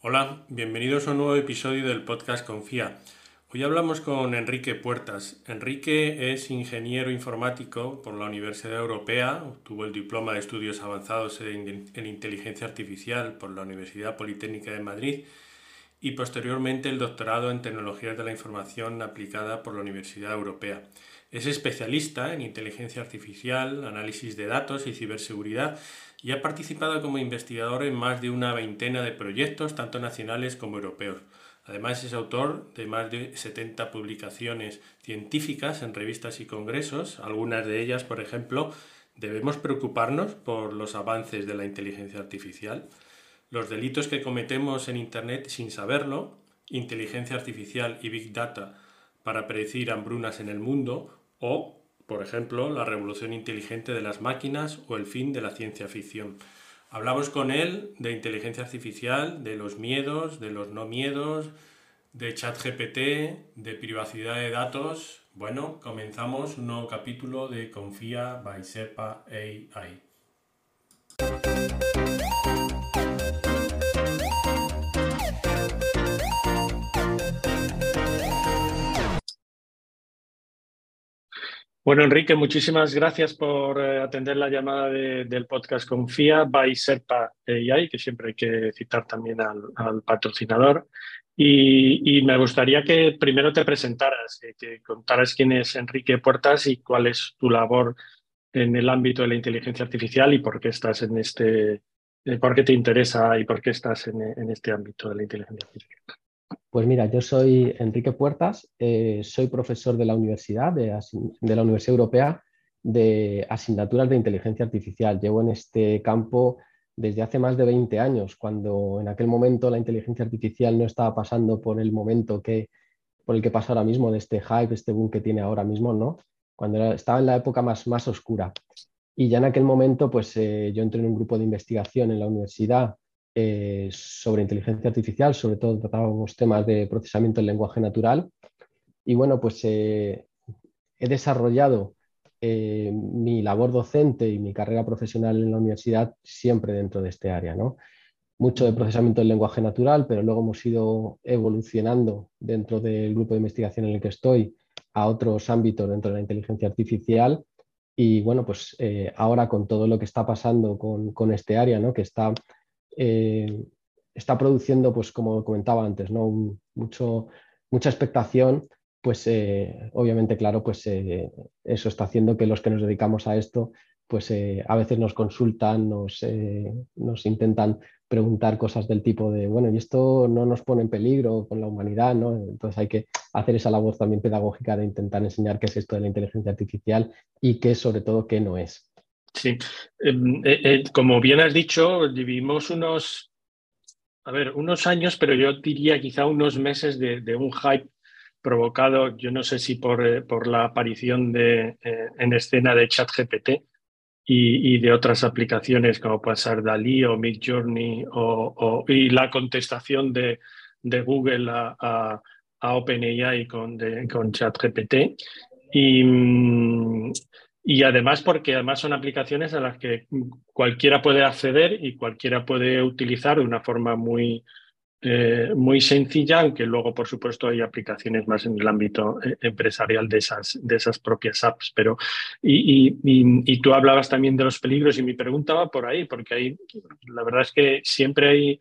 Hola, bienvenidos a un nuevo episodio del podcast Confía. Hoy hablamos con Enrique Puertas. Enrique es ingeniero informático por la Universidad Europea, obtuvo el diploma de estudios avanzados en, inteligencia artificial por la Universidad Politécnica de Madrid y posteriormente el doctorado en tecnologías de la información aplicada por la Universidad Europea. Es especialista en inteligencia artificial, análisis de datos y ciberseguridad y ha participado como investigador en más de una veintena de proyectos, tanto nacionales como europeos. Además es autor de más de 70 publicaciones científicas en revistas y congresos, algunas de ellas, por ejemplo, ¿Debemos preocuparnos por los avances de la inteligencia artificial? Los delitos que cometemos en Internet sin saberlo, inteligencia artificial y big data para predecir hambrunas en el mundo o por ejemplo, la revolución inteligente de las máquinas o el fin de la ciencia ficción. Hablamos con él de inteligencia artificial, de los miedos, de los no miedos, de ChatGPT, de privacidad de datos. Bueno, comenzamos un nuevo capítulo de Confía by SEPA AI. Bueno, Enrique, muchísimas gracias por eh, atender la llamada del podcast Confía by Serpa AI, que siempre hay que citar también al, patrocinador. Y, me gustaría que primero te presentaras, que contaras quién es Enrique Puertas y cuál es tu labor en el ámbito de la inteligencia artificial y por qué estás en este, eh, por qué te interesa y por qué estás en este ámbito de la inteligencia artificial. Pues mira, yo soy Enrique Puertas, eh, soy profesor de la Universidad, de, la Universidad Europea, de asignaturas de inteligencia artificial. Llevo en este campo desde hace más de 20 años, cuando en aquel momento la inteligencia artificial no estaba pasando por el momento que, por el que pasa ahora mismo, de este hype, este boom que tiene ahora mismo, ¿no? Cuando estaba en la época más, más oscura. Y ya en aquel momento, pues eh, yo entré en un grupo de investigación en la universidad eh, sobre inteligencia artificial, sobre todo tratábamos temas de procesamiento del lenguaje natural. Y bueno, pues eh, he desarrollado eh, mi labor docente y mi carrera profesional en la universidad siempre dentro de este área. ¿no? Mucho de procesamiento del lenguaje natural, pero luego hemos ido evolucionando dentro del grupo de investigación en el que estoy a otros ámbitos dentro de la inteligencia artificial. Y bueno, pues ahora con todo lo que está pasando con, con este área, ¿no? que está eh, está produciendo, pues como comentaba antes, ¿no? mucho, mucha expectación, pues eh, obviamente, claro, pues eh, eso está haciendo que los que nos dedicamos a esto, pues a veces nos consultan, nos, nos, intentan preguntar cosas del tipo de, bueno, y esto no nos pone en peligro con la humanidad, ¿no? Entonces hay que hacer esa labor también pedagógica de intentar enseñar qué es esto de la inteligencia artificial y qué sobre todo qué no es. Sí, em, eh, eh, como bien has dicho, vivimos unos, a ver, unos años, pero yo diría quizá unos meses de, un hype provocado, yo no sé si por, eh, por la aparición de, en escena de ChatGPT y, y, de otras aplicaciones como puede ser Dalí o Midjourney o, y la contestación de, de Google a, a, a OpenAI con, con ChatGPT. Y, mm, y además porque además son aplicaciones a las que cualquiera puede acceder y cualquiera puede utilizar de una forma muy, eh, muy sencilla, aunque luego, por supuesto, hay aplicaciones más en el ámbito eh, empresarial de esas, de esas propias apps. Pero, y, y, tú hablabas también de los peligros y mi pregunta va por ahí, porque hay, la verdad es que siempre hay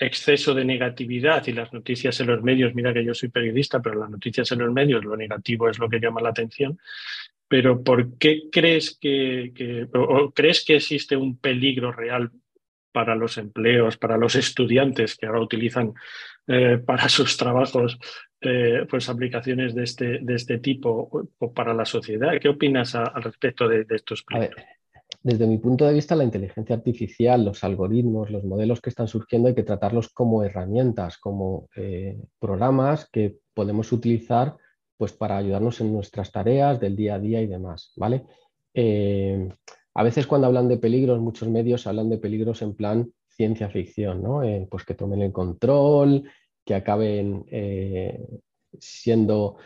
exceso de negatividad y las noticias en los medios, mira que yo soy periodista, pero las noticias en los medios, lo negativo es lo que llama la atención pero ¿por qué crees que, o crees que existe un peligro real para los empleos, para los estudiantes que ahora utilizan eh, para sus trabajos eh, pues aplicaciones de este, de este tipo o para la sociedad? ¿Qué opinas al respecto de, estos peligros? desde mi punto de vista, la inteligencia artificial, los algoritmos, los modelos que están surgiendo hay que tratarlos como herramientas, como eh, programas que podemos utilizar pues para ayudarnos en nuestras tareas del día a día y demás, ¿vale? Eh, a veces cuando hablan de peligros, muchos medios hablan de peligros en plan ciencia ficción, ¿no? Eh, pues que tomen el control, que acaben eh, siendo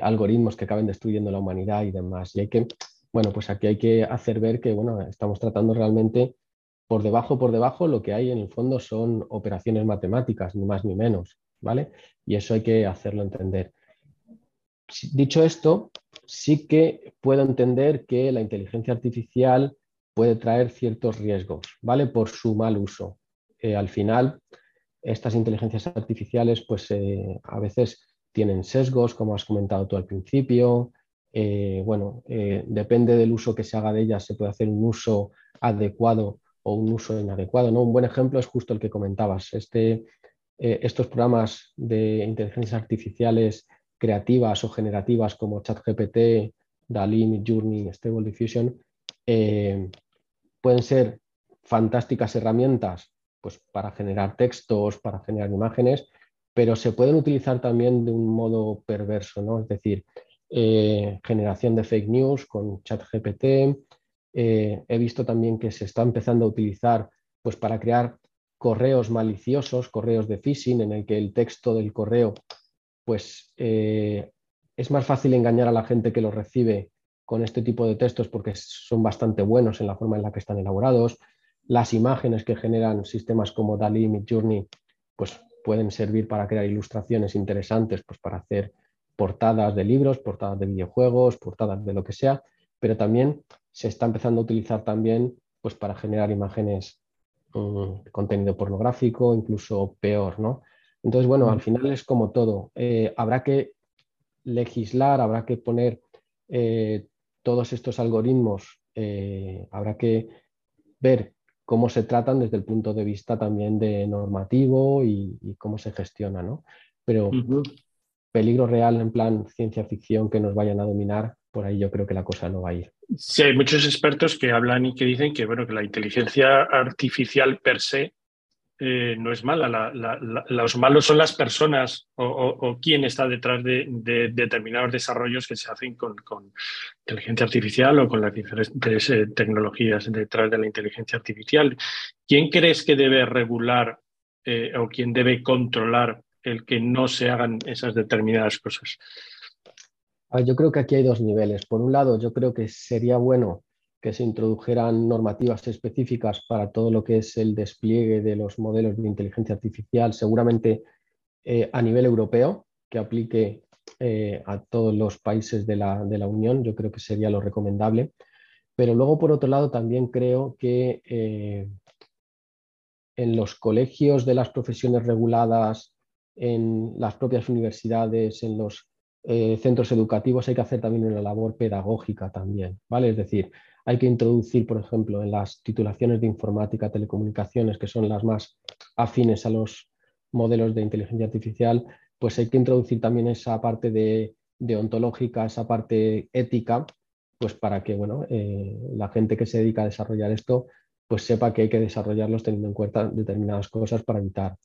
algoritmos que acaben destruyendo la humanidad y demás. Y hay que, bueno, pues aquí hay que hacer ver que, bueno, estamos tratando realmente por debajo, por debajo, lo que hay en el fondo son operaciones matemáticas, ni más ni menos, ¿vale? Y eso hay que hacerlo entender. Dicho esto, sí que puedo entender que la inteligencia artificial puede traer ciertos riesgos, ¿vale? Por su mal uso. Eh, al final, estas inteligencias artificiales, pues eh, a veces tienen sesgos, como has comentado tú al principio. Eh, bueno, depende del uso que se haga de ellas, se puede hacer un uso adecuado o un uso inadecuado. ¿no? Un buen ejemplo es justo el que comentabas. Este, estos programas de inteligencias artificiales creativas o generativas como ChatGPT, DALI, Midjourney, Stable Diffusion, eh, pueden ser fantásticas herramientas pues, para generar textos, para generar imágenes, pero se pueden utilizar también de un modo perverso, ¿no? Es decir, eh, generación de fake news con ChatGPT. Eh, he visto también que se está empezando a utilizar pues, para crear correos maliciosos, correos de phishing, en el que el texto del correo pues eh, es más fácil engañar a la gente que lo recibe con este tipo de textos porque son bastante buenos en la forma en la que están elaborados. Las imágenes que generan sistemas como DALI, Midjourney, pues pueden servir para crear ilustraciones interesantes, pues para hacer portadas de libros, portadas de videojuegos, portadas de lo que sea, pero también se está empezando a utilizar también pues para generar imágenes de contenido pornográfico, incluso peor, ¿no? Entonces, bueno, al final es como todo. Eh, habrá que legislar, habrá que poner eh, todos estos algoritmos, eh, habrá que ver cómo se tratan desde el punto de vista también de normativo y, cómo se gestiona, ¿no? Pero peligro real en plan ciencia ficción que nos vayan a dominar, por ahí yo creo que la cosa no va a ir. Sí, hay muchos expertos que hablan y que dicen que, bueno, que la inteligencia artificial per se eh, no es mala. los malos son las personas o, quién está detrás de, determinados desarrollos que se hacen con, inteligencia artificial o con las diferentes eh, tecnologías detrás de la inteligencia artificial. ¿Quién crees que debe regular eh, o quién debe controlar el que no se hagan esas determinadas cosas? Yo creo que aquí hay dos niveles. Por un lado, yo creo que sería bueno que se introdujeran normativas específicas para todo lo que es el despliegue de los modelos de inteligencia artificial, seguramente eh, a nivel europeo, que aplique eh, a todos los países de la, Unión, yo creo que sería lo recomendable. Pero luego, por otro lado, también creo que eh, en los colegios de las profesiones reguladas, en las propias universidades, en los centros educativos, hay que hacer también una labor pedagógica también, ¿vale? Es decir, hay que introducir, por ejemplo, en las titulaciones de informática, telecomunicaciones, que son las más afines a los modelos de inteligencia artificial, pues hay que introducir también esa parte de, ontológica, esa parte ética, pues para que bueno, eh, la gente que se dedica a desarrollar esto, pues sepa que hay que desarrollarlos teniendo en cuenta determinadas cosas para evitar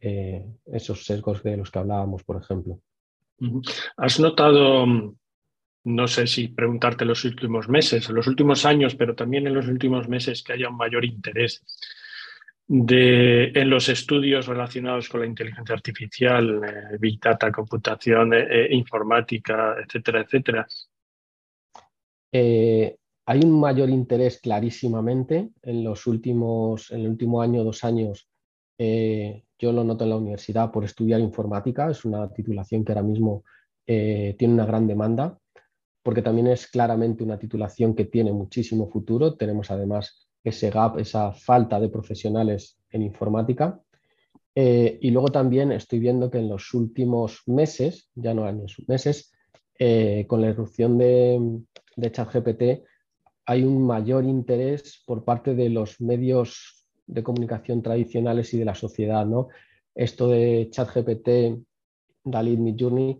eh, esos sesgos de los que hablábamos, por ejemplo. ¿Has notado no sé si preguntarte los últimos meses, los últimos años, pero también en los últimos meses que haya un mayor interés de, en los estudios relacionados con la inteligencia artificial, eh, Big Data, computación, eh, eh, informática, etcétera, etcétera. hay un mayor interés clarísimamente en los últimos, en el último año, dos años. yo lo noto en la universidad por estudiar informática, es una titulación que ahora mismo tiene una gran demanda porque también es claramente una titulación que tiene muchísimo futuro. Tenemos además ese gap, esa falta de profesionales en informática. Eh, y luego también estoy viendo que en los últimos meses, ya no años, meses, eh, con la irrupción de, de ChatGPT, hay un mayor interés por parte de los medios de comunicación tradicionales y de la sociedad. ¿no? Esto de ChatGPT, Dalit Midjourney,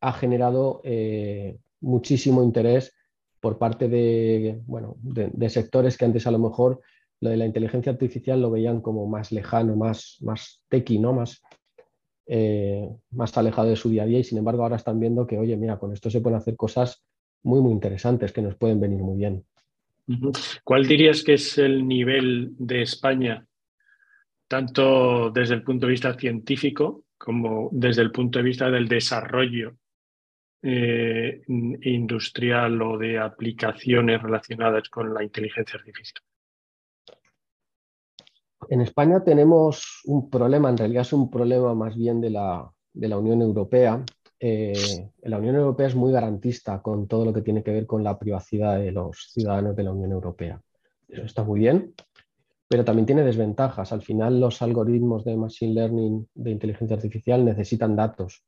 ha generado eh, muchísimo interés por parte de, bueno, de, sectores que antes a lo mejor lo de la inteligencia artificial lo veían como más lejano, más, más tequi, ¿no? más, eh, más alejado de su día a día y sin embargo ahora están viendo que, oye, mira, con esto se pueden hacer cosas muy, muy interesantes que nos pueden venir muy bien. ¿Cuál dirías que es el nivel de España, tanto desde el punto de vista científico como desde el punto de vista del desarrollo eh, industrial o de aplicaciones relacionadas con la inteligencia artificial? En España tenemos un problema, en realidad es un problema más bien de la, de la Unión Europea. Eh, la Unión Europea es muy garantista con todo lo que tiene que ver con la privacidad de los ciudadanos de la Unión Europea. Eso está muy bien, pero también tiene desventajas. Al final los algoritmos de Machine Learning, de inteligencia artificial, necesitan datos.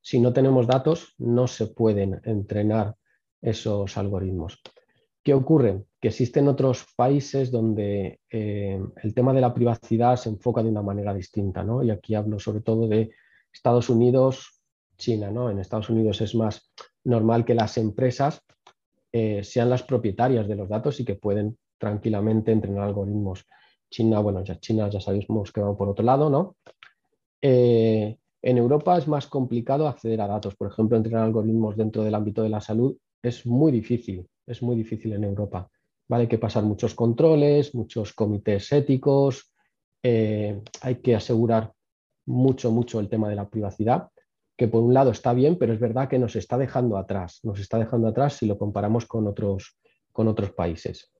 Si no tenemos datos, no se pueden entrenar esos algoritmos. ¿Qué ocurre? Que existen otros países donde eh, el tema de la privacidad se enfoca de una manera distinta, ¿no? Y aquí hablo sobre todo de Estados Unidos, China. En Estados Unidos es más normal que las empresas eh, sean las propietarias de los datos y que pueden tranquilamente entrenar algoritmos. China, bueno, ya China ya sabemos que va por otro lado, ¿no? Eh, en Europa es más complicado acceder a datos. Por ejemplo, entrenar algoritmos dentro del ámbito de la salud es muy difícil es muy difícil en Europa. ¿vale? Hay que pasar muchos controles, muchos comités éticos, eh, hay que asegurar mucho, mucho el tema de la privacidad, que por un lado está bien, pero es verdad que nos está dejando atrás, nos está dejando atrás si lo comparamos con otros, con otros países.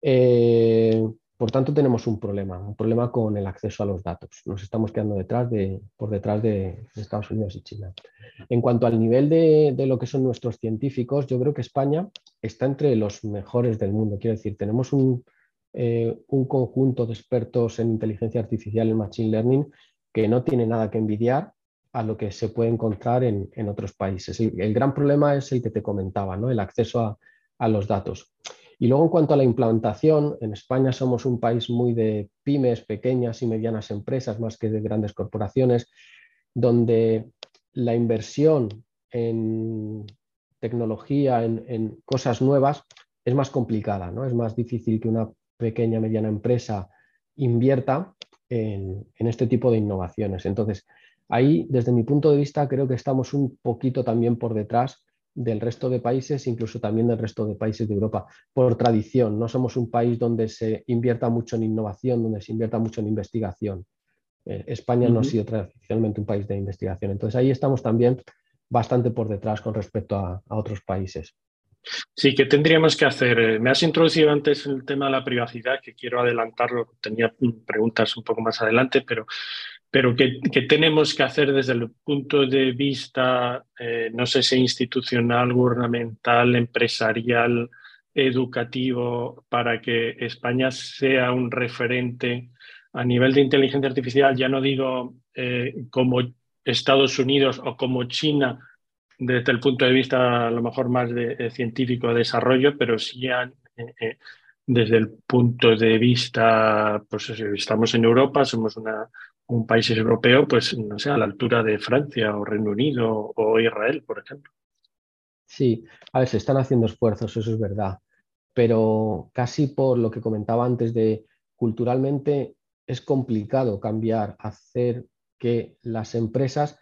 Eh, por tanto, tenemos un problema, un problema con el acceso a los datos. Nos estamos quedando detrás de, por detrás de, Estados Unidos y China. En cuanto al nivel de, lo que son nuestros científicos, yo creo que España está entre los mejores del mundo. Quiero decir, tenemos un, eh, conjunto de expertos en inteligencia artificial, en machine learning, que no tiene nada que envidiar a lo que se puede encontrar en, otros países. El, gran problema es el que te comentaba, ¿no? el acceso a, a los datos. Y luego en cuanto a la implantación, en España somos un país muy de pymes, pequeñas y medianas empresas, más que de grandes corporaciones, donde la inversión en tecnología, en, cosas nuevas, es más complicada, ¿no? Es más difícil que una pequeña, mediana empresa invierta en, en este tipo de innovaciones. Entonces, ahí, desde mi punto de vista, creo que estamos un poquito también por detrás del resto de países, incluso también del resto de países de Europa, por tradición. No somos un país donde se invierta mucho en innovación, donde se invierta mucho en investigación. Eh, España no ha sido tradicionalmente un país de investigación. Entonces ahí estamos también bastante por detrás con respecto a, a otros países. Sí, ¿qué tendríamos que hacer? Eh, me has introducido antes el tema de la privacidad, que quiero adelantarlo, tenía preguntas un poco más adelante, pero pero ¿qué, tenemos que hacer desde el punto de vista, eh, no sé si institucional, gubernamental, empresarial, educativo, para que España sea un referente a nivel de inteligencia artificial? Ya no digo eh, como Estados Unidos o como China, desde el punto de vista a lo mejor más de, científico de desarrollo, pero sí eh, desde el punto de vista, pues estamos en Europa, somos una, un país europeo, pues no sé, a la altura de Francia o Reino Unido o Israel, por ejemplo. Sí, a ver, se están haciendo esfuerzos, eso es verdad, pero casi por lo que comentaba antes de culturalmente es complicado cambiar, hacer que las empresas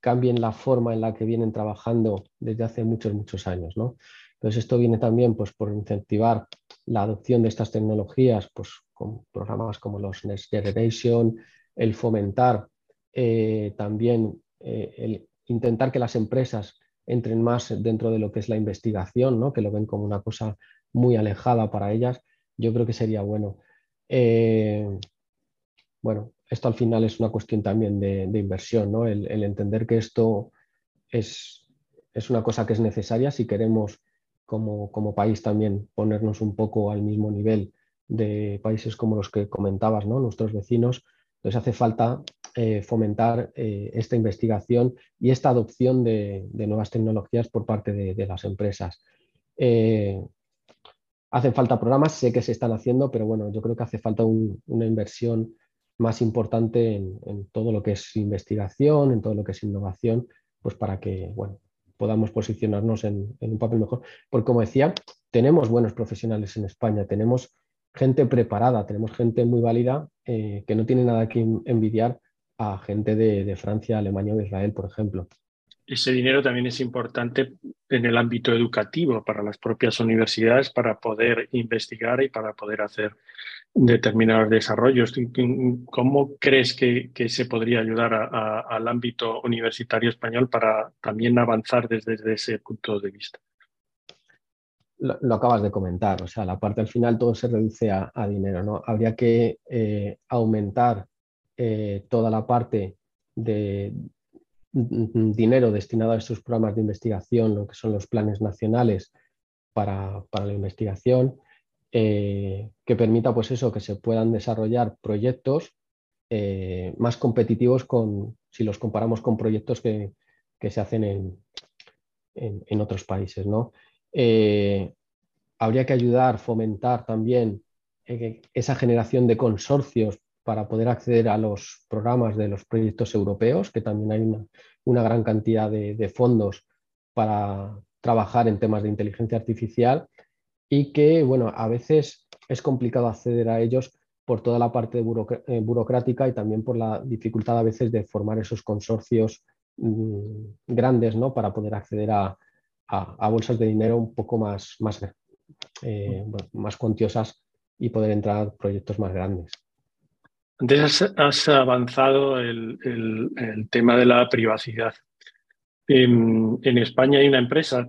cambien la forma en la que vienen trabajando desde hace muchos, muchos años. ¿no? Entonces, esto viene también pues, por incentivar la adopción de estas tecnologías pues, con programas como los Next Generation, el fomentar eh, también eh, el intentar que las empresas entren más dentro de lo que es la investigación, ¿no? que lo ven como una cosa muy alejada para ellas, yo creo que sería bueno. Eh, bueno, esto al final es una cuestión también de, inversión, ¿no? el, entender que esto es, es, una cosa que es necesaria si queremos como, como, país también ponernos un poco al mismo nivel de países como los que comentabas, ¿no? nuestros vecinos, entonces hace falta eh, fomentar eh, esta investigación y esta adopción de, nuevas tecnologías por parte de, las empresas. Eh, hacen falta programas, sé que se están haciendo, pero bueno, yo creo que hace falta una inversión más importante en, todo lo que es investigación, en todo lo que es innovación, pues para que bueno, podamos posicionarnos en, en un papel mejor. Porque como decía, tenemos buenos profesionales en España, tenemos gente preparada, tenemos gente muy válida eh, que no tiene nada que envidiar a gente de, Francia, Alemania o Israel, por ejemplo. Ese dinero también es importante en el ámbito educativo para las propias universidades para poder investigar y para poder hacer determinados desarrollos. ¿Cómo crees que, se podría ayudar al ámbito universitario español para también avanzar desde ese punto de vista? Lo, acabas de comentar, o sea, la parte al final todo se reduce a, dinero, ¿no? Habría que eh, aumentar eh, toda la parte de dinero destinado a estos programas de investigación, lo que son los planes nacionales para, la investigación, eh, que permita pues eso, que se puedan desarrollar proyectos más competitivos con, si los comparamos con proyectos que, se hacen en, en otros países, ¿no? Eh, habría que ayudar, fomentar también eh, esa generación de consorcios para poder acceder a los programas de los proyectos europeos, que también hay una, gran cantidad de, fondos para trabajar en temas de inteligencia artificial y que, bueno, a veces es complicado acceder a ellos por toda la parte eh, burocrática y también por la dificultad a veces de formar esos consorcios mm, grandes ¿no? para poder acceder a, a, bolsas de dinero un poco más, más, eh, más cuantiosas y poder entrar a proyectos más grandes. Antes has, avanzado el, tema de la privacidad. En, España hay una empresa,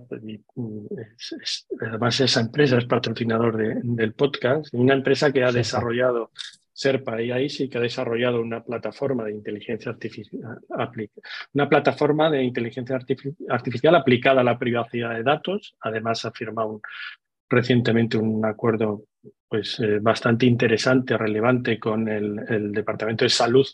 además esa empresa es patrocinador del podcast, una empresa que ha desarrollado Serpa ahí sí que ha desarrollado una plataforma de inteligencia artificial, una plataforma de inteligencia artificial aplicada a la privacidad de datos. Además, ha firmado recientemente un acuerdo pues, eh, bastante interesante, relevante con el, Departamento de Salud,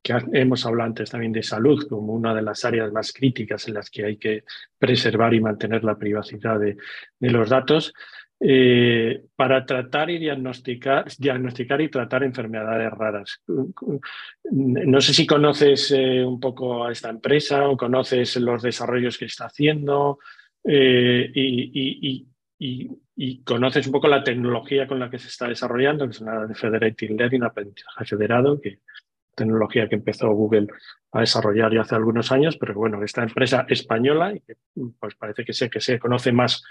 que hemos hablado antes también de salud como una de las áreas más críticas en las que hay que preservar y mantener la privacidad de los datos. Eh, para tratar y diagnosticar, diagnosticar y tratar enfermedades raras. No sé si conoces eh, un poco a esta empresa o conoces los desarrollos que está haciendo eh, y, conoces un poco la tecnología con la que se está desarrollando, que es una de Federated Learning, aprendizaje federado, que tecnología que empezó Google a desarrollar ya hace algunos años, pero bueno, esta empresa española, pues parece que sé que se conoce más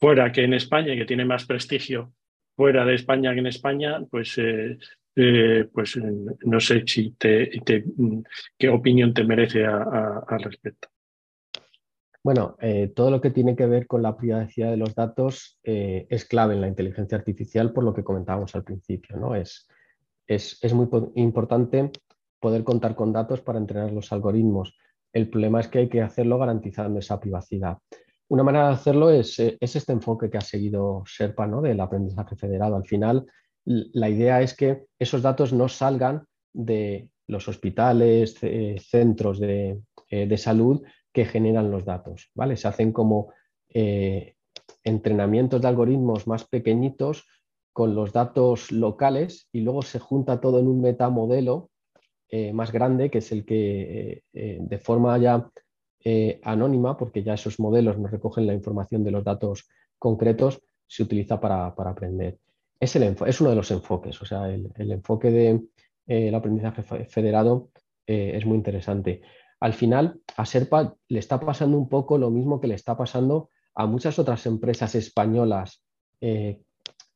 fuera que en España y que tiene más prestigio fuera de España que en España, pues, eh, eh, pues eh, no sé si te, qué opinión te merece al respecto. Bueno, todo lo que tiene que ver con la privacidad de los datos es clave en la inteligencia artificial, por lo que comentábamos al principio. ¿no? Es, es, es muy importante poder contar con datos para entrenar los algoritmos. El problema es que hay que hacerlo garantizando esa privacidad. Una manera de hacerlo es, eh, este enfoque que ha seguido Sherpa ¿no? del aprendizaje federado. Al final, la idea es que esos datos no salgan de los hospitales, centros eh, de, salud que generan los datos. ¿vale? Se hacen como eh, entrenamientos de algoritmos más pequeñitos con los datos locales y luego se junta todo en un metamodelo más grande, que es el que de forma ya eh, anónima, porque ya esos modelos no recogen la información de los datos concretos, se utiliza para, aprender. Es, el, es, uno de los enfoques, o sea, el, enfoque del de, eh, aprendizaje federado eh, es muy interesante. Al final, a Serpa le está pasando un poco lo mismo que le está pasando a muchas otras empresas españolas que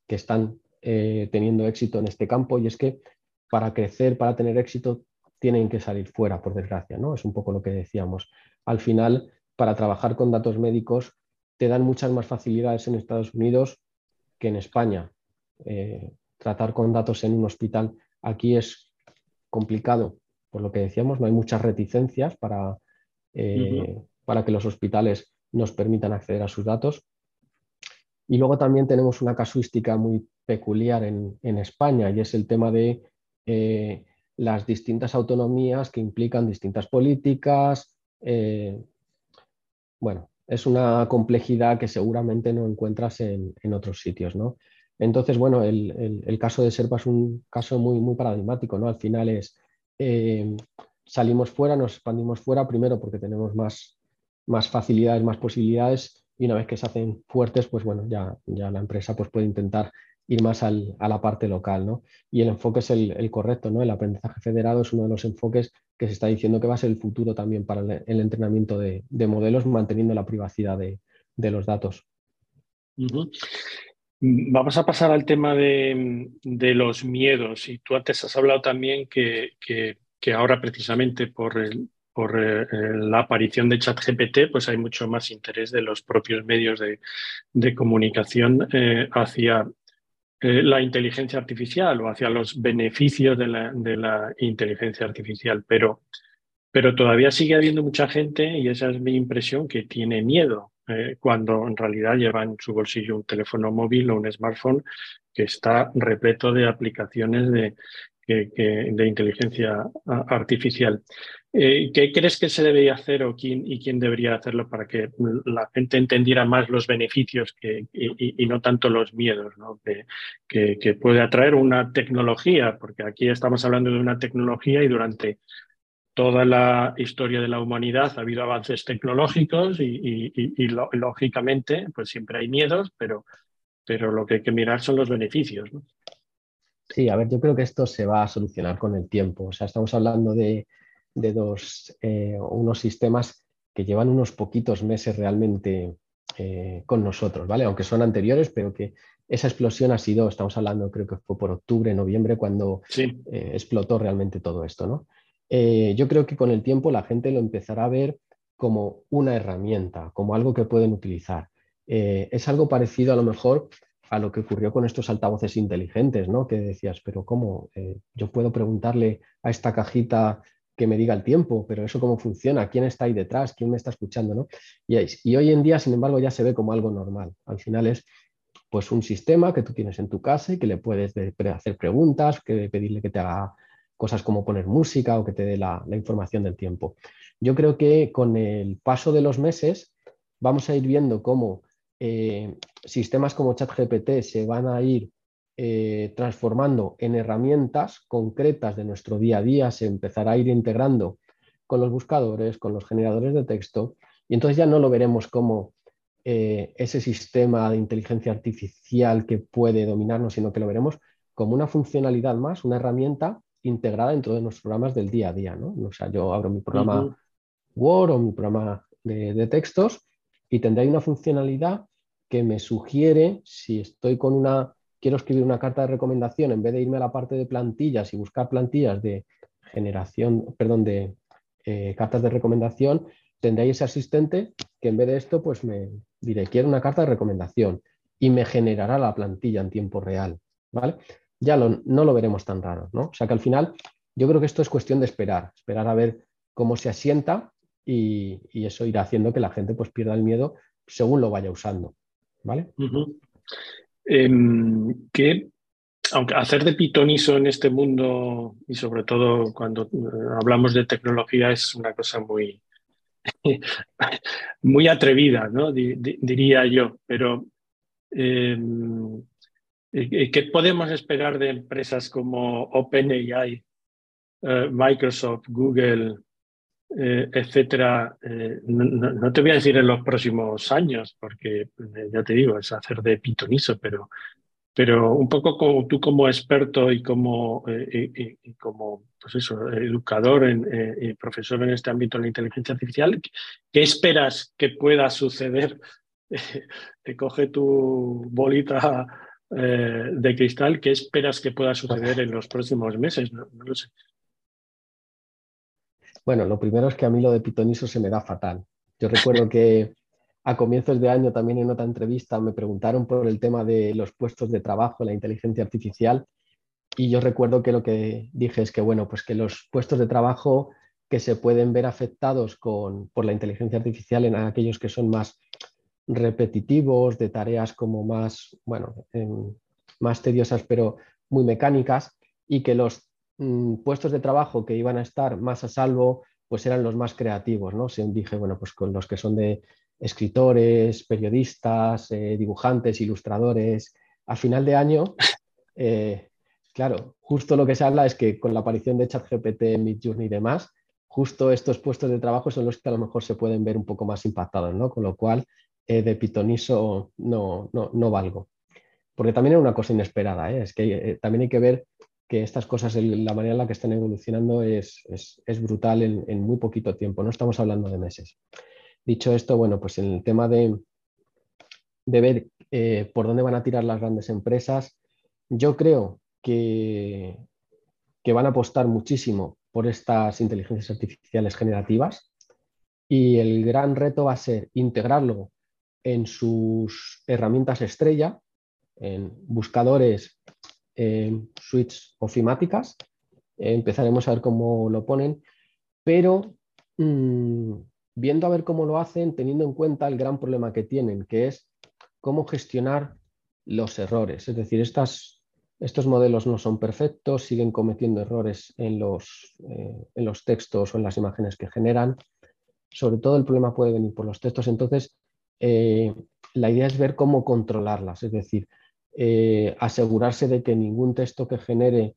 están teniendo éxito en este campo, y es que para crecer, para tener éxito, tienen que salir fuera, por desgracia, ¿no? Es un poco lo que decíamos. Al final, para trabajar con datos médicos, te dan muchas más facilidades en Estados Unidos que en España. Eh, tratar con datos en un hospital aquí es complicado, por lo que decíamos, no hay muchas reticencias para, eh, para que los hospitales nos permitan acceder a sus datos. Y luego también tenemos una casuística muy peculiar en, España y es el tema de eh, las distintas autonomías que implican distintas políticas. Eh, bueno, es una complejidad que seguramente no encuentras en, otros sitios, ¿no? Entonces, bueno, el, caso de Serpa es un caso muy, muy paradigmático, ¿no? Al final es, eh, salimos fuera, nos expandimos fuera, primero porque tenemos más, más facilidades, más posibilidades, y una vez que se hacen fuertes, pues bueno, ya, ya la empresa pues puede intentar ir más a la parte local. ¿no? Y el enfoque es el, correcto, ¿no? el aprendizaje federado es uno de los enfoques que se está diciendo que va a ser el futuro también para el, entrenamiento de, modelos, manteniendo la privacidad de, los datos. Vamos a pasar al tema de, los miedos. Y tú antes has hablado también que, que, ahora precisamente por por eh, la aparición de ChatGPT, pues hay mucho más interés de los propios medios de, comunicación hacia la inteligencia artificial o hacia los beneficios de la, de la inteligencia artificial. Pero, pero todavía sigue habiendo mucha gente, y esa es mi impresión, que tiene miedo cuando en realidad lleva en su bolsillo un teléfono móvil o un smartphone que está repleto de aplicaciones de, de inteligencia artificial. Eh, ¿Qué crees que se debería hacer o quién, y quién debería hacerlo para que la gente entendiera más los beneficios que, y, no tanto los miedos que, que, puede atraer una tecnología? Porque aquí estamos hablando de una tecnología y durante toda la historia de la humanidad ha habido avances tecnológicos y, lógicamente pues siempre hay miedos, pero, pero lo que hay que mirar son los beneficios. Sí, a ver, yo creo que esto se va a solucionar con el tiempo. O sea, estamos hablando de, dos, eh, unos sistemas que llevan unos poquitos meses realmente eh, con nosotros, ¿vale? Aunque son anteriores, pero que esa explosión ha sido, estamos hablando, creo que fue por octubre, noviembre, cuando eh, explotó realmente todo esto, ¿no? yo creo que con el tiempo la gente lo empezará a ver como una herramienta, como algo que pueden utilizar. es algo parecido a lo mejor a lo que ocurrió con estos altavoces inteligentes, ¿no? Que decías, pero ¿cómo? Eh, yo puedo preguntarle a esta cajita que me diga el tiempo, pero eso cómo funciona, quién está ahí detrás, quién me está escuchando, ¿no? Y, y hoy en día, sin embargo, ya se ve como algo normal. Al final es pues un sistema que tú tienes en tu casa y que le puedes hacer preguntas, que pedirle que te haga cosas como poner música o que te dé la, la información del tiempo. Yo creo que con el paso de los meses vamos a ir viendo cómo eh, sistemas como ChatGPT se van a ir eh, transformando en herramientas concretas de nuestro día a día, se empezará a ir integrando con los buscadores, con los generadores de texto, y entonces ya no lo veremos como eh, ese sistema de inteligencia artificial que puede dominarnos, sino que lo veremos como una funcionalidad más, una herramienta integrada dentro de nuestros programas del día a día. ¿no? O sea, yo abro mi programa Word o mi programa de, de textos y tendré una funcionalidad que me sugiere si estoy con una, quiero escribir una carta de recomendación, en vez de irme a la parte de plantillas y buscar plantillas de generación, perdón, de eh, cartas de recomendación, tendré ese asistente que en vez de esto, pues me diré, quiero una carta de recomendación y me generará la plantilla en tiempo real, ¿vale? Ya no lo veremos tan raro, ¿no? O sea que al final yo creo que esto es cuestión de esperar, esperar a ver cómo se asienta y, eso irá haciendo que la gente pues pierda el miedo según lo vaya usando. ¿Vale? Em, que, aunque hacer de pitoniso en este mundo y sobre todo cuando eh, hablamos de tecnología es una cosa muy, muy atrevida, ¿no? diría yo, pero em, eh, eh, ¿qué podemos esperar de empresas como OpenAI, Microsoft, Google, eh, etcétera, eh, no, te voy a decir en los próximos años, porque eh, ya te digo, es hacer de pitoniso, pero, pero un poco como tú como experto y como, como pues eso, educador y profesor en este ámbito de la inteligencia artificial, ¿qué esperas que pueda suceder? te coge tu bolita de cristal, ¿qué esperas que pueda suceder en los próximos meses? no lo sé. Bueno, lo primero es que a mí lo de pitoniso se me da fatal. Yo recuerdo que a comienzos de año también en otra entrevista me preguntaron por el tema de los puestos de trabajo, la inteligencia artificial, y yo recuerdo que lo que dije es que, bueno, pues que los puestos de trabajo que se pueden ver afectados con, por la inteligencia artificial en aquellos que son más repetitivos, de tareas como más, bueno, más tediosas, pero muy mecánicas, y que los Mm, puestos de trabajo que iban a estar más a salvo, pues eran los más creativos, ¿no? Se dije, bueno, pues con los que son de escritores, periodistas, eh, dibujantes, ilustradores. A final de año, eh, claro, justo lo que se habla es que con la aparición de ChatGPT, Midjourney y demás, justo estos puestos de trabajo son los que a lo mejor se pueden ver un poco más impactados, ¿no? Con lo cual, eh, de pitoniso no, no, no valgo. Porque también es una cosa inesperada, es que también hay que ver que estas cosas, la manera en la que están evolucionando es, brutal en, muy poquito tiempo, no estamos hablando de meses. Dicho esto, bueno, pues en el tema de, de ver eh, por dónde van a tirar las grandes empresas, yo creo que, que van a apostar muchísimo por estas inteligencias artificiales generativas y el gran reto va a ser integrarlo en sus herramientas estrella, en buscadores, en suites ofimáticas. empezaremos a ver cómo lo ponen, pero mm, viendo a ver cómo lo hacen, teniendo en cuenta el gran problema que tienen, que es cómo gestionar los errores. Es decir, estas, estos modelos no son perfectos, siguen cometiendo errores en los, eh, en los textos o en las imágenes que generan. Sobre todo el problema puede venir por los textos. Entonces, eh, la idea es ver cómo controlarlas, es decir, eh, asegurarse de que ningún texto que genere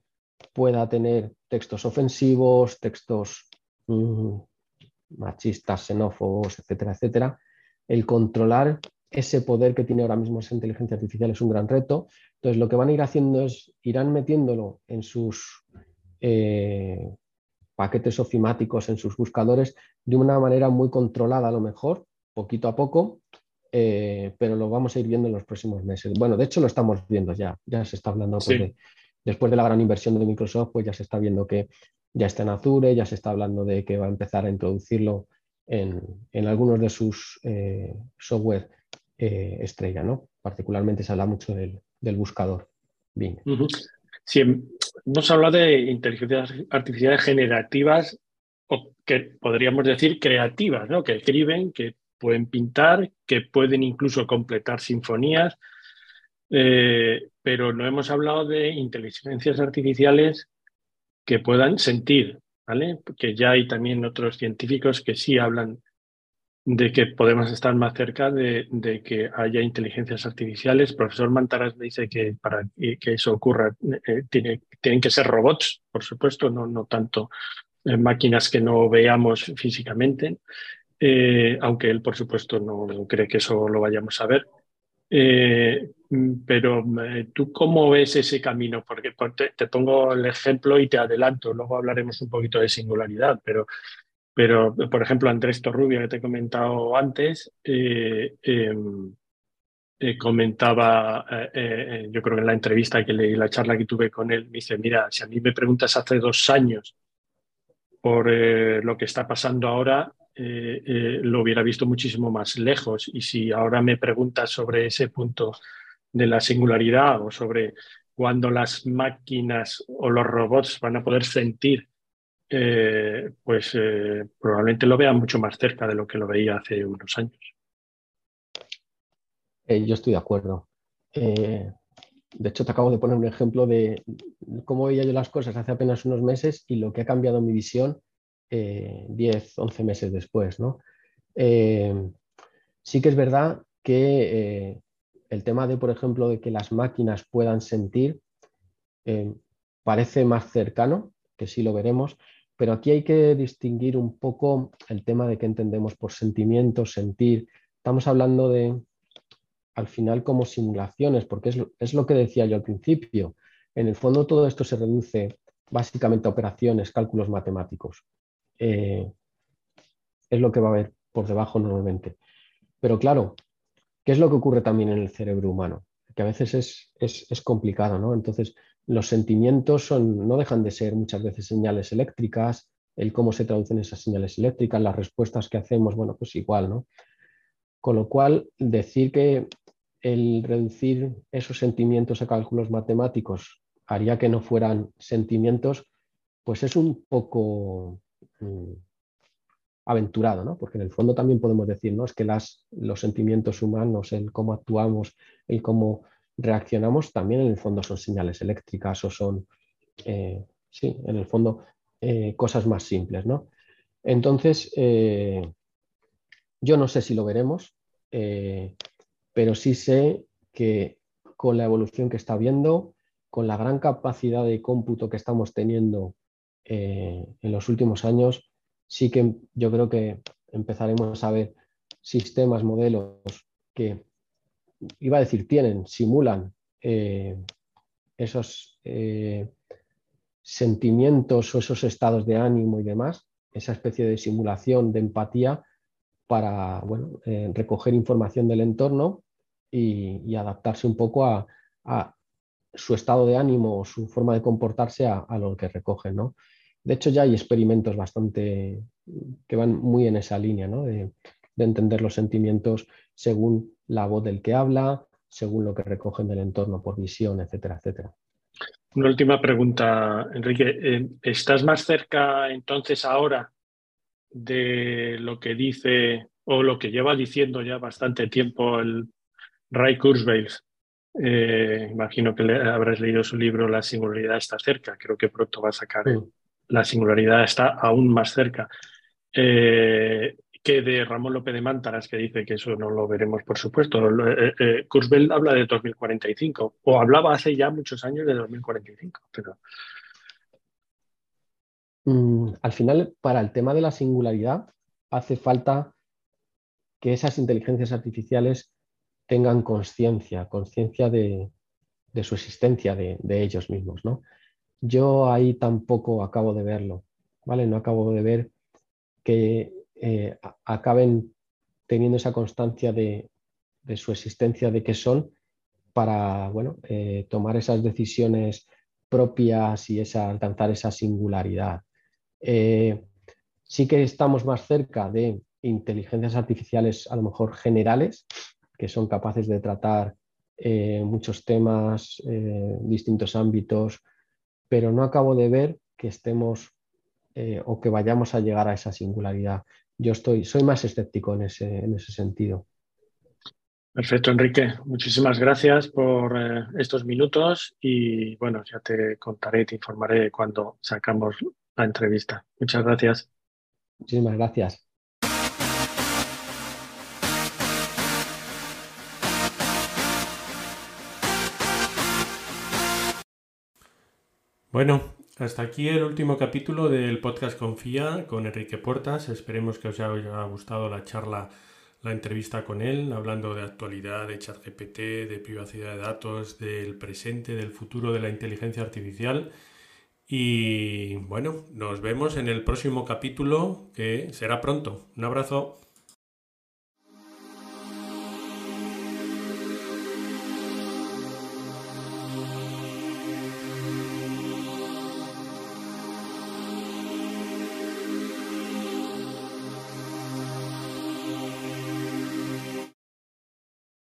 pueda tener textos ofensivos, textos mm, machistas, xenófobos, etcétera, etcétera. El controlar ese poder que tiene ahora mismo esa inteligencia artificial es un gran reto. Entonces, lo que van a ir haciendo es, irán metiéndolo en sus eh, paquetes ofimáticos, en sus buscadores, de una manera muy controlada a lo mejor, poquito a poco, eh, pero lo vamos a ir viendo en los próximos meses. Bueno, de hecho lo estamos viendo ya, ya se está hablando pues, después de la gran inversión de Microsoft, pues ya se está viendo que ya está en Azure, ya se está hablando de que va a empezar a introducirlo en, algunos de sus eh, software eh, estrella, ¿no? Particularmente se habla mucho del, buscador Bing. Sí, hemos hablado de inteligencias artificiales generativas o que podríamos decir creativas, ¿no? Que escriben, que pueden pintar, que pueden incluso completar sinfonías, eh, pero no hemos hablado de inteligencias artificiales que puedan sentir, ¿vale? Que ya hay también otros científicos que sí hablan de que podemos estar más cerca de, que haya inteligencias artificiales. El profesor Mantaras dice que para que eso ocurra eh, tiene, tienen que ser robots, por supuesto, no, no tanto eh, máquinas que no veamos físicamente, eh, aunque él, por supuesto, no cree que eso lo vayamos a ver. Eh, pero eh, tú cómo ves ese camino, porque te, pongo el ejemplo y te adelanto, luego hablaremos un poquito de singularidad, pero, pero por ejemplo Andrés Torrubia que te he comentado antes, em, comentaba, yo creo que en la entrevista que leí, la charla que tuve con él, me dice, mira, si a mí me preguntas hace dos años por lo que está pasando ahora, eh, eh, lo hubiera visto muchísimo más lejos. Y si ahora me preguntas sobre ese punto de la singularidad o sobre cuándo las máquinas o los robots van a poder sentir, eh, pues probablemente lo vea mucho más cerca de lo que lo veía hace unos años. yo estoy de acuerdo. de hecho, te acabo de poner un ejemplo de cómo veía yo las cosas hace apenas unos meses y lo que ha cambiado mi visión 10, 11 meses después. ¿no? Eh, sí que es verdad que eh, el tema de, por ejemplo, de que las máquinas puedan sentir eh, parece más cercano, que sí lo veremos, pero aquí hay que distinguir un poco el tema de qué entendemos por sentimientos, sentir. Estamos hablando de, al final, como simulaciones, porque es lo que decía yo al principio. En el fondo todo esto se reduce básicamente a operaciones, cálculos matemáticos. Eh, es lo que va a haber por debajo normalmente. Pero claro, ¿qué es lo que ocurre también en el cerebro humano? Que a veces es, complicado, ¿no? Entonces, los sentimientos son, no dejan de ser muchas veces señales eléctricas, el cómo se traducen esas señales eléctricas, las respuestas que hacemos, bueno, pues igual, ¿no? Con lo cual, decir que el reducir esos sentimientos a cálculos matemáticos haría que no fueran sentimientos, pues es un poco Mm, aventurado, ¿no? porque en el fondo también podemos decir ¿no? es que los sentimientos humanos, el cómo actuamos, el cómo reaccionamos, también en el fondo son señales eléctricas o son, eh, sí, en el fondo eh, cosas más simples. ¿no? Entonces, eh, yo no sé si lo veremos, pero sí sé que con la evolución que está habiendo, con la gran capacidad de cómputo que estamos teniendo eh, en los últimos años sí que yo creo que empezaremos a ver sistemas, modelos que, iba a decir, tienen, simulan eh, esos eh, sentimientos o esos estados de ánimo y demás, esa especie de simulación de empatía para recoger información del entorno y, adaptarse un poco a, su estado de ánimo o su forma de comportarse a, a lo que recogen. ¿no? De hecho, ya hay experimentos bastante que van muy en esa línea, ¿no? de, entender los sentimientos según la voz del que habla, según lo que recogen del entorno por visión, etcétera, etcétera. Una última pregunta, Enrique. Eh, ¿Estás más cerca entonces ahora de lo que dice o lo que lleva diciendo ya bastante tiempo el Ray Kurzweil? Eh, imagino que habrás leído su libro La singularidad está cerca. Creo que pronto va a sacar La singularidad está aún más cerca. Eh, que de Ramón López de Mántaras, que dice que eso no lo veremos, por supuesto. Eh, Kurzweil habla de 2045, o hablaba hace ya muchos años de 2045, pero... Mm, al final, para el tema de la singularidad, hace falta que esas inteligencias artificiales tengan conciencia, conciencia de, su existencia, de, ellos mismos. ¿no? Yo ahí tampoco acabo de verlo, ¿vale? No acabo de ver que eh, acaben teniendo esa constancia de, su existencia, de qué son, para bueno, eh, tomar esas decisiones propias y esa, alcanzar esa singularidad. Eh, sí que estamos más cerca de inteligencias artificiales a lo mejor generales, que son capaces de tratar muchos temas, distintos ámbitos, pero no acabo de ver que estemos o que vayamos a llegar a esa singularidad. Yo estoy, soy más escéptico en ese, en ese sentido. Perfecto, Enrique. Muchísimas gracias por estos minutos y bueno, ya te contaré, te informaré cuando sacamos la entrevista. Muchas gracias. Muchísimas gracias. Bueno, hasta aquí el último capítulo del podcast Confía con Enrique Puertas. Esperemos que os haya gustado la charla, la entrevista con él, hablando de actualidad, de ChatGPT, de privacidad de datos, del presente, del futuro de la inteligencia artificial. Y bueno, nos vemos en el próximo capítulo que será pronto. Un abrazo.